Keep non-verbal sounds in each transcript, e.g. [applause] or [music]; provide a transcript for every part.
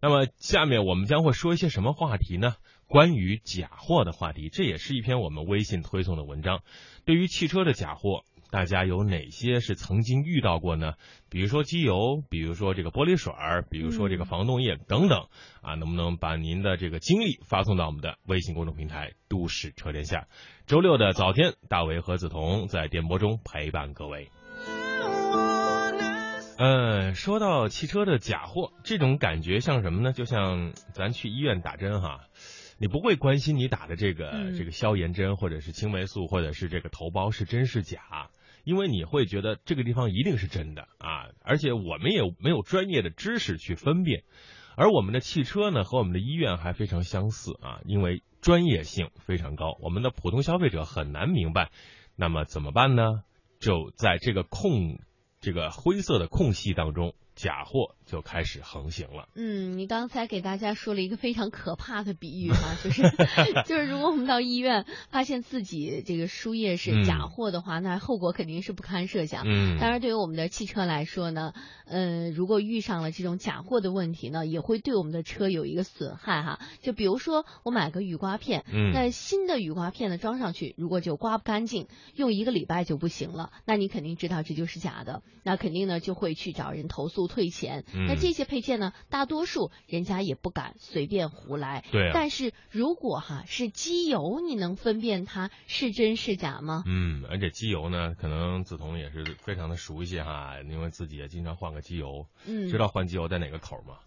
那么下面我们将会说一些什么话题呢？关于假货的话题，这也是一篇我们微信推送的文章。对于汽车的假货，大家有哪些是曾经遇到过呢？比如说机油，比如说这个玻璃水儿，比如说这个防冻液等等啊，能不能把您的这个经历发送到我们的微信公众平台“都市车天下”？周六的早天，大伟和梓潼在电波中陪伴各位。嗯，说到汽车的假货，这种感觉像什么呢？就像咱去医院打针哈，你不会关心你打的这个、嗯这个消炎针，或者是青霉素，或者是这个头孢是真是假，因为你会觉得这个地方一定是真的啊，而且我们也没有专业的知识去分辨。而我们的汽车呢，和我们的医院还非常相似啊，因为专业性非常高，我们的普通消费者很难明白。那么怎么办呢？就在这个空这个灰色的空隙当中，假货就开始横行了。嗯，你刚才给大家说了一个非常可怕的比喻哈、就是 [laughs] 就是如果我们到医院发现自己这个输液是假货的话，那后果肯定是不堪设想。嗯，当然，对于我们的汽车来说呢，呃，如果遇上了这种假货的问题呢，也会对我们的车有一个损害哈。就比如说，我买个雨刮片，嗯那新的雨刮片呢装上去，如果就刮不干净，用一个礼拜就不行了，那你肯定知道这就是假的，那肯定呢就会去找人投诉退钱。嗯那这些配件呢，大多数人家也不敢随便胡来。对啊但是如果哈是机油，你能分辨它是真是假吗？嗯，而且机油呢，可能梓潼也是非常的熟悉哈，因为自己也经常换个机油。嗯，知道换机油在哪个口吗？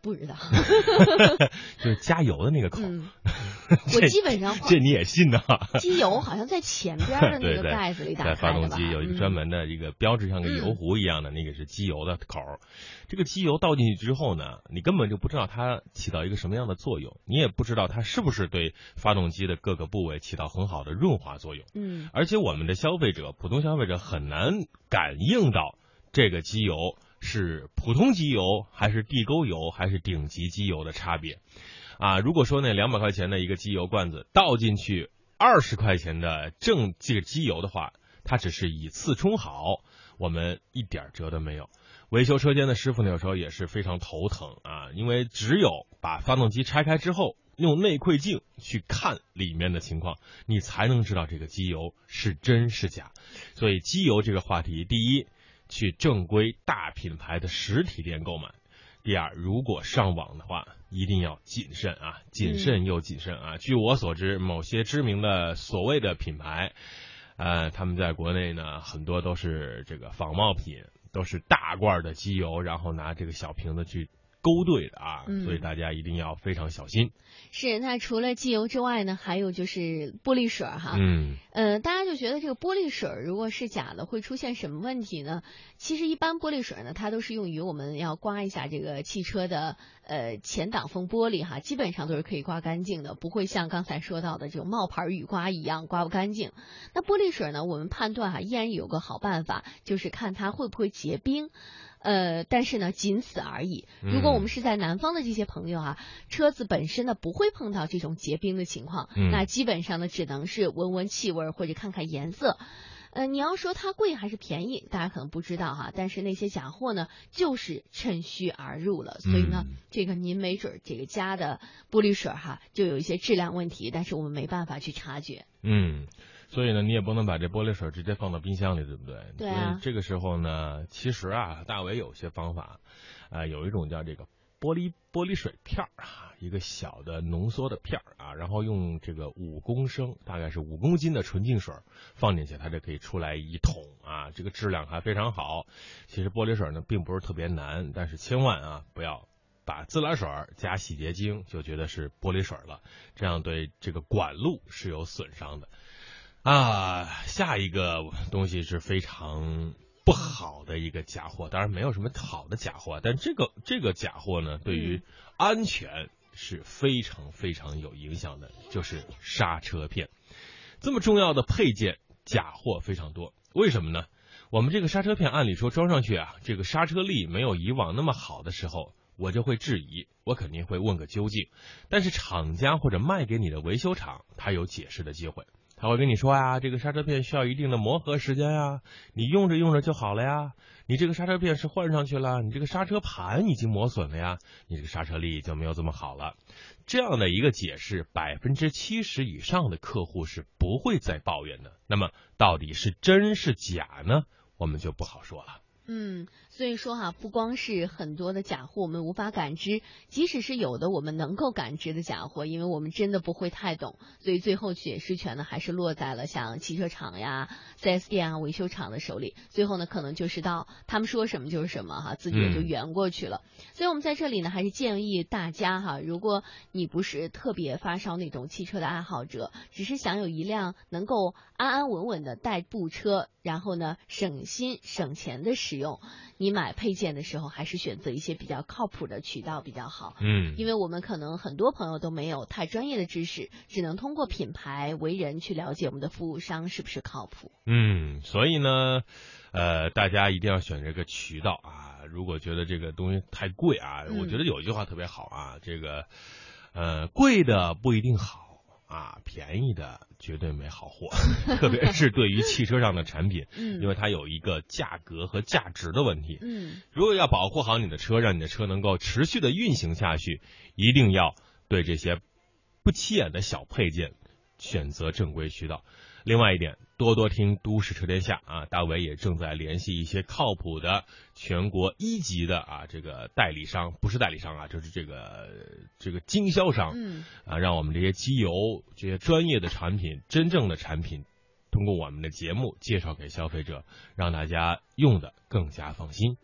不知道。[laughs] 就是加油的那个口。嗯，[laughs] 我基本上这你也信呢？[laughs] 机油好像在前边的那个 [laughs] 盖子里打在发开的吧？动机有一个专门的一个标志，像个油壶一样的，那个是机油的口。这个机油倒进去之后呢，你根本就不知道它起到一个什么样的作用，你也不知道它是不是对发动机的各个部位起到很好的润滑作用。嗯而且我们的消费者，普通消费者很难感应到这个机油是普通机油还是地沟油还是顶级机油的差别。啊，如果说那两百块钱的一个机油罐子倒进去二十块钱的正这个机油的话，它只是以次充好，我们一点辙都没有。维修车间的师傅呢，有时候也是非常头疼啊，因为只有把发动机拆开之后，用内窥镜去看里面的情况，你才能知道这个机油是真是假。所以机油这个话题，第一，去正规大品牌的实体店购买；第二，如果上网的话，一定要谨慎啊，谨慎又谨慎啊。据我所知，某些知名的所谓的品牌，呃，他们在国内呢，很多都是这个仿冒品，都是大罐的机油，然后拿这个小瓶子去勾兑的啊，所以大家一定要非常小心。是。那除了机油之外呢，还有就是玻璃水哈。嗯呃，大家就觉得这个玻璃水如果是假的，会出现什么问题呢？其实一般玻璃水呢，它都是用于我们要刮一下这个汽车的呃前挡风玻璃哈，基本上都是可以刮干净的，不会像刚才说到的这种冒牌雨刮一样刮不干净。那玻璃水呢，我们判断哈，依然有个好办法，就是看它会不会结冰。呃，但是呢，仅此而已。如果我们是在南方的这些朋友啊，车子本身呢不会碰到这种结冰的情况，嗯那基本上呢只能是闻闻气味或者看看颜色。呃，你要说它贵还是便宜，大家可能不知道哈。但是那些假货呢，就是趁虚而入了。所以呢，嗯这个您没准儿这个家的玻璃水儿哈，就有一些质量问题，但是我们没办法去察觉。嗯，所以呢，你也不能把这玻璃水直接放到冰箱里，对不对？对啊所以这个时候呢，其实啊，大伟有些方法，啊、有一种叫这个玻璃玻璃水片儿啊，一个小的浓缩的片儿啊，然后用这个五公升，大概是五公斤的纯净水放进去，它就可以出来一桶啊，这个质量还非常好。其实玻璃水呢，并不是特别难，但是千万啊，不要。把自来水加洗洁精就觉得是玻璃水了，这样对这个管路是有损伤的。啊，下一个东西是非常不好的一个假货，当然没有什么好的假货，但这个这个假货呢，对于安全是非常非常有影响的，就是刹车片。这么重要的配件，假货非常多，为什么呢？我们这个刹车片按理说装上去啊，这个刹车力没有以往那么好的时候，我就会质疑，我肯定会问个究竟。但是厂家或者卖给你的维修厂，他有解释的机会。他会跟你说呀，这个刹车片需要一定的磨合时间呀，你用着用着就好了呀。你这个刹车片是换上去了，你这个刹车盘已经磨损了呀，你这个刹车力就没有这么好了。这样的一个解释，百分之七十以上的客户是不会再抱怨的。那么到底是真是假呢？我们就不好说了。嗯，所以说哈，不光是很多的假货我们无法感知，即使是有的我们能够感知的假货，因为我们真的不会太懂，所以最后解释权呢还是落在了像汽车厂呀、四 S 店啊、维修厂的手里。最后呢，可能就是到他们说什么就是什么哈，自己也就圆过去了。所以我们在这里呢，还是建议大家哈，如果你不是特别发烧那种汽车的爱好者，只是想有一辆能够安安稳稳的代步车，然后呢省心省钱的使用，你买配件的时候还是选择一些比较靠谱的渠道比较好。嗯，因为我们可能很多朋友都没有太专业的知识，只能通过品牌为人去了解我们的服务商是不是靠谱。嗯，所以呢，呃，大家一定要选这个渠道啊。如果觉得这个东西太贵啊，我觉得有一句话特别好啊，这个呃，贵的不一定好。啊，便宜的绝对没好货，[laughs] 特别是对于汽车上的产品，嗯，因为它有一个价格和价值的问题，嗯，如果要保护好你的车，让你的车能够持续的运行下去，一定要对这些不起眼的小配件选择正规渠道。另外一点，多多听《都市车天下》啊，大伟也正在联系一些靠谱的全国一级的啊这个代理商，不是代理商啊，就是这个这个经销商，嗯，啊，让我们这些机油这些专业的产品，真正的产品，通过我们的节目介绍给消费者，让大家用的更加放心。